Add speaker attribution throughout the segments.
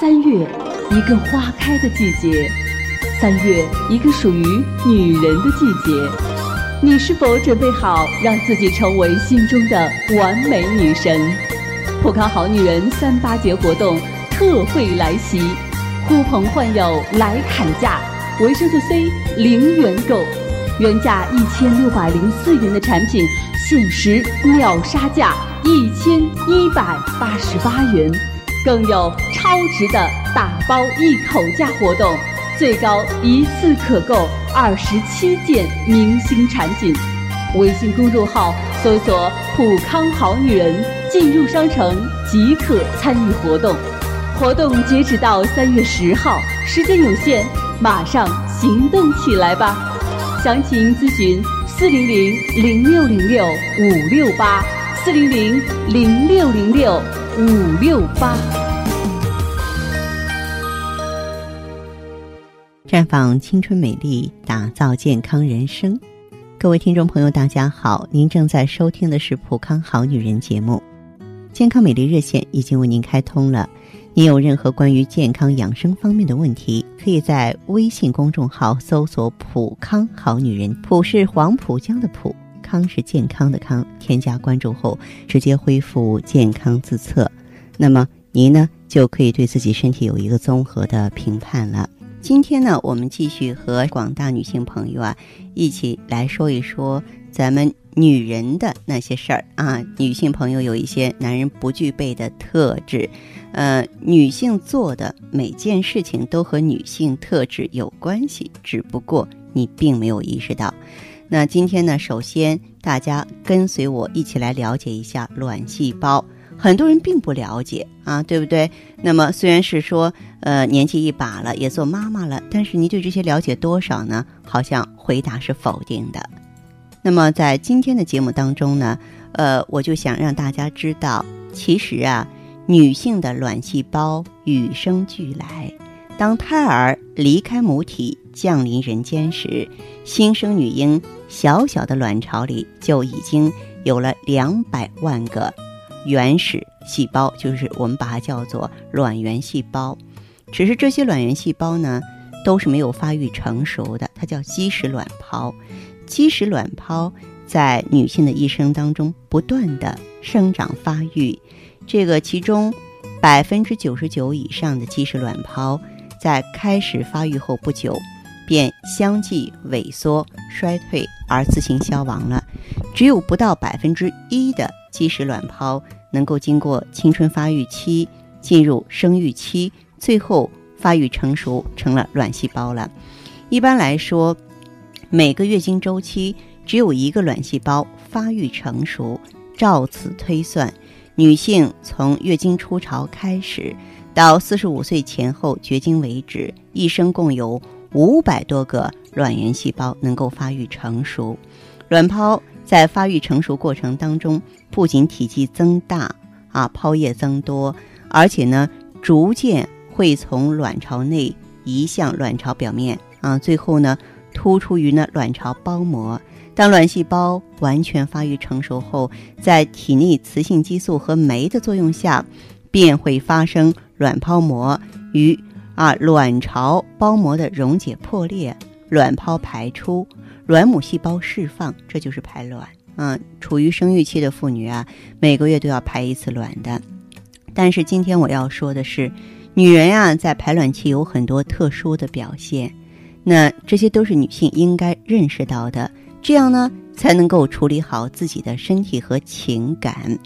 Speaker 1: 三月，一个花开的季节；三月，一个属于女人的季节。你是否准备好让自己成为心中的完美女神？普康好女人三八节活动特惠来袭，呼朋唤友来砍价，维生素 C 零元购，原价一千六百零四元的产品，限时秒杀价一千一百八十八元。更有超值的打包一口价活动，最高一次可购二十七件明星产品。微信公众号搜索“普康好女人”，进入商城即可参与活动。活动截止到三月十号，时间有限，马上行动起来吧！详情咨询四零零零六零六五六八四零零零六零六。五六八，
Speaker 2: 绽放青春美丽，打造健康人生。各位听众朋友，大家好，您正在收听的是《普康好女人》节目，健康美丽热线已经为您开通了。您有任何关于健康养生方面的问题，可以在微信公众号搜索“普康好女人”，普是黄浦江的浦。康是健康的康，添加关注后直接恢复健康自测，那么您呢就可以对自己身体有一个综合的评判了。今天呢，我们继续和广大女性朋友啊一起来说一说咱们女人的那些事儿啊。女性朋友有一些男人不具备的特质，呃，女性做的每件事情都和女性特质有关系，只不过你并没有意识到。那今天呢，首先大家跟随我一起来了解一下卵细胞。很多人并不了解啊，对不对？那么虽然是说，呃，年纪一把了，也做妈妈了，但是你对这些了解多少呢？好像回答是否定的。那么在今天的节目当中呢，呃，我就想让大家知道，其实啊，女性的卵细胞与生俱来。当胎儿离开母体降临人间时，新生女婴小小的卵巢里就已经有了两百万个原始细胞，就是我们把它叫做卵原细胞。只是这些卵原细胞呢，都是没有发育成熟的，它叫基石卵泡。基石卵泡在女性的一生当中不断的生长发育，这个其中百分之九十九以上的基石卵泡。在开始发育后不久，便相继萎缩、衰退而自行消亡了。只有不到百分之一的基石卵泡能够经过青春发育期进入生育期，最后发育成熟成了卵细胞了。一般来说，每个月经周期只有一个卵细胞发育成熟。照此推算，女性从月经初潮开始。到四十五岁前后绝经为止，一生共有五百多个卵原细胞能够发育成熟。卵泡在发育成熟过程当中，不仅体积增大啊，泡液增多，而且呢，逐渐会从卵巢内移向卵巢表面啊，最后呢，突出于呢卵巢包膜。当卵细胞完全发育成熟后，在体内雌性激素和酶的作用下。便会发生卵泡膜与啊卵巢包膜的溶解破裂，卵泡排出，卵母细胞释放，这就是排卵。嗯，处于生育期的妇女啊，每个月都要排一次卵的。但是今天我要说的是，女人呀，在排卵期有很多特殊的表现，那这些都是女性应该认识到的，这样呢，才能够处理好自己的身体和情感。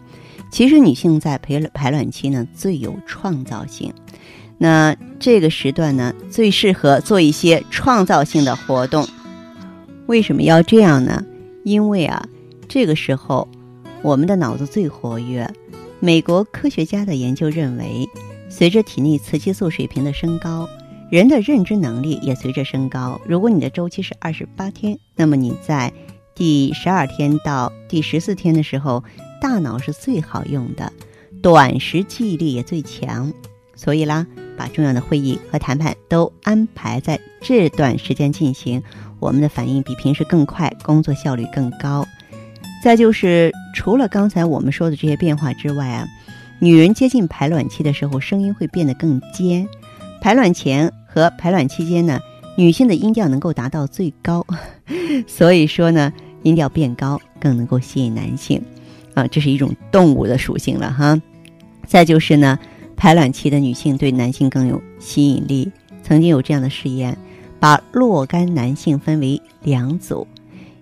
Speaker 2: 其实女性在排排卵期呢最有创造性，那这个时段呢最适合做一些创造性的活动。为什么要这样呢？因为啊，这个时候我们的脑子最活跃。美国科学家的研究认为，随着体内雌激素水平的升高，人的认知能力也随着升高。如果你的周期是二十八天，那么你在第十二天到第十四天的时候。大脑是最好用的，短时记忆力也最强，所以啦，把重要的会议和谈判都安排在这段时间进行，我们的反应比平时更快，工作效率更高。再就是除了刚才我们说的这些变化之外啊，女人接近排卵期的时候，声音会变得更尖。排卵前和排卵期间呢，女性的音调能够达到最高，所以说呢，音调变高更能够吸引男性。啊，这是一种动物的属性了哈。再就是呢，排卵期的女性对男性更有吸引力。曾经有这样的试验，把若干男性分为两组。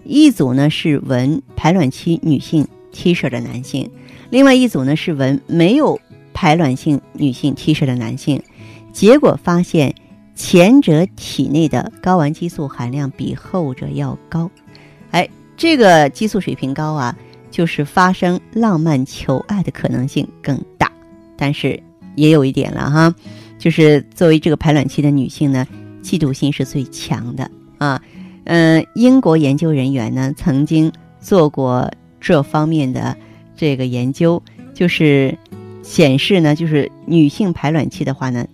Speaker 2: 一组呢是闻排卵期女性 T 恤的男性，另外一组呢是闻没有排卵性女性 T 恤的男性。结果发现，前者体内的睾丸激素含量比后者要高。哎，这个激素水平高啊，就是发生浪漫求爱的可能性更大。但是也有一点了哈，就是作为这个排卵期的女性呢，嫉妒心是最强的啊。嗯，英国研究人员呢曾经做过这方面的这个研究，就是显示呢，就是女性排卵期的话呢，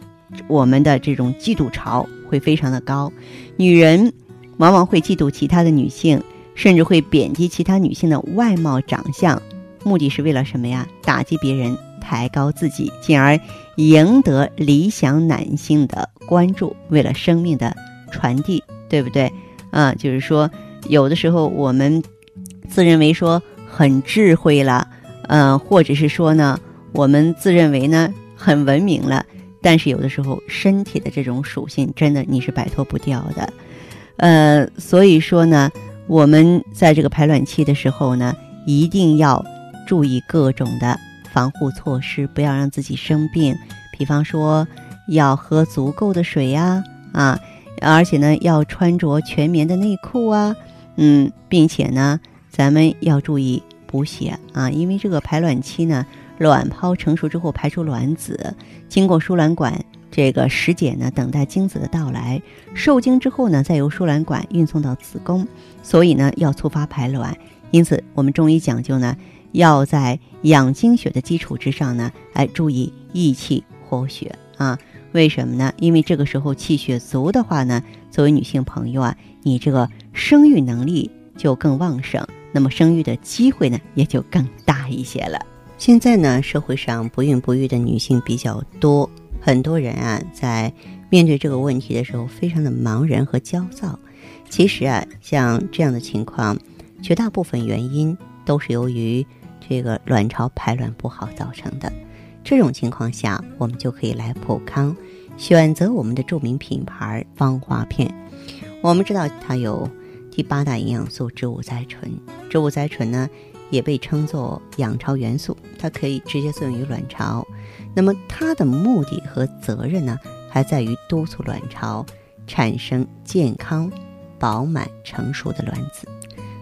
Speaker 2: 我们的这种嫉妒潮会非常的高，女人往往会嫉妒其他的女性，甚至会贬低其他女性的外貌长相，目的是为了什么呀？打击别人，抬高自己，进而赢得理想男性的关注，为了生命的传递，对不对？啊，就是说，有的时候我们自认为说很智慧了，嗯，或者是说呢，我们自认为呢很文明了，但是有的时候身体的这种属性真的你是摆脱不掉的，呃，所以说呢，我们在这个排卵期的时候呢，一定要注意各种的防护措施，不要让自己生病，比方说要喝足够的水呀，啊。而且呢，要穿着全棉的内裤啊，嗯，并且呢，咱们要注意补血啊，因为这个排卵期呢，卵泡成熟之后排出卵子，经过输卵管这个实检呢，等待精子的到来，受精之后呢，再由输卵管运送到子宫，所以呢，要促发排卵。因此，我们中医讲究呢，要在养精血的基础之上呢，哎，注意益气活血啊。为什么呢？因为这个时候气血足的话呢，作为女性朋友啊，你这个生育能力就更旺盛，那么生育的机会呢也就更大一些了。现在呢，社会上不孕不育的女性比较多，很多人啊在面对这个问题的时候非常的茫然和焦躁。其实啊，像这样的情况，绝大部分原因都是由于这个卵巢排卵不好造成的。这种情况下，我们就可以来普康，选择我们的著名品牌芳华片。我们知道它有第八大营养素植物甾醇，植物甾醇呢也被称作养巢元素，它可以直接作用于卵巢。那么它的目的和责任呢，还在于督促卵巢产生健康、饱满、成熟的卵子。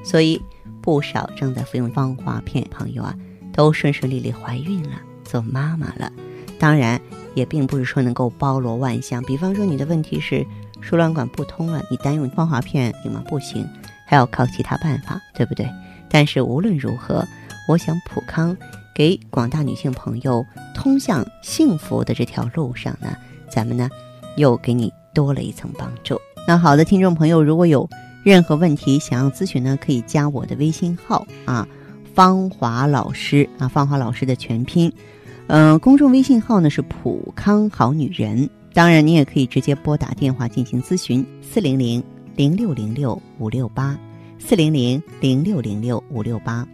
Speaker 2: 所以不少正在服用芳华片朋友啊，都顺顺利利怀孕了。做妈妈了，当然也并不是说能够包罗万象。比方说你的问题是输卵管不通了，你单用芳华片行吗？不行，还要靠其他办法，对不对？但是无论如何，我想普康给广大女性朋友通向幸福的这条路上呢，咱们呢又给你多了一层帮助。那好的，听众朋友，如果有任何问题想要咨询呢，可以加我的微信号啊，芳华老师啊，芳华老师的全拼。嗯，公众微信号呢是普康好女人，当然你也可以直接拨打电话进行咨询，四零零零六零六五六八，四零零零六零六五六八。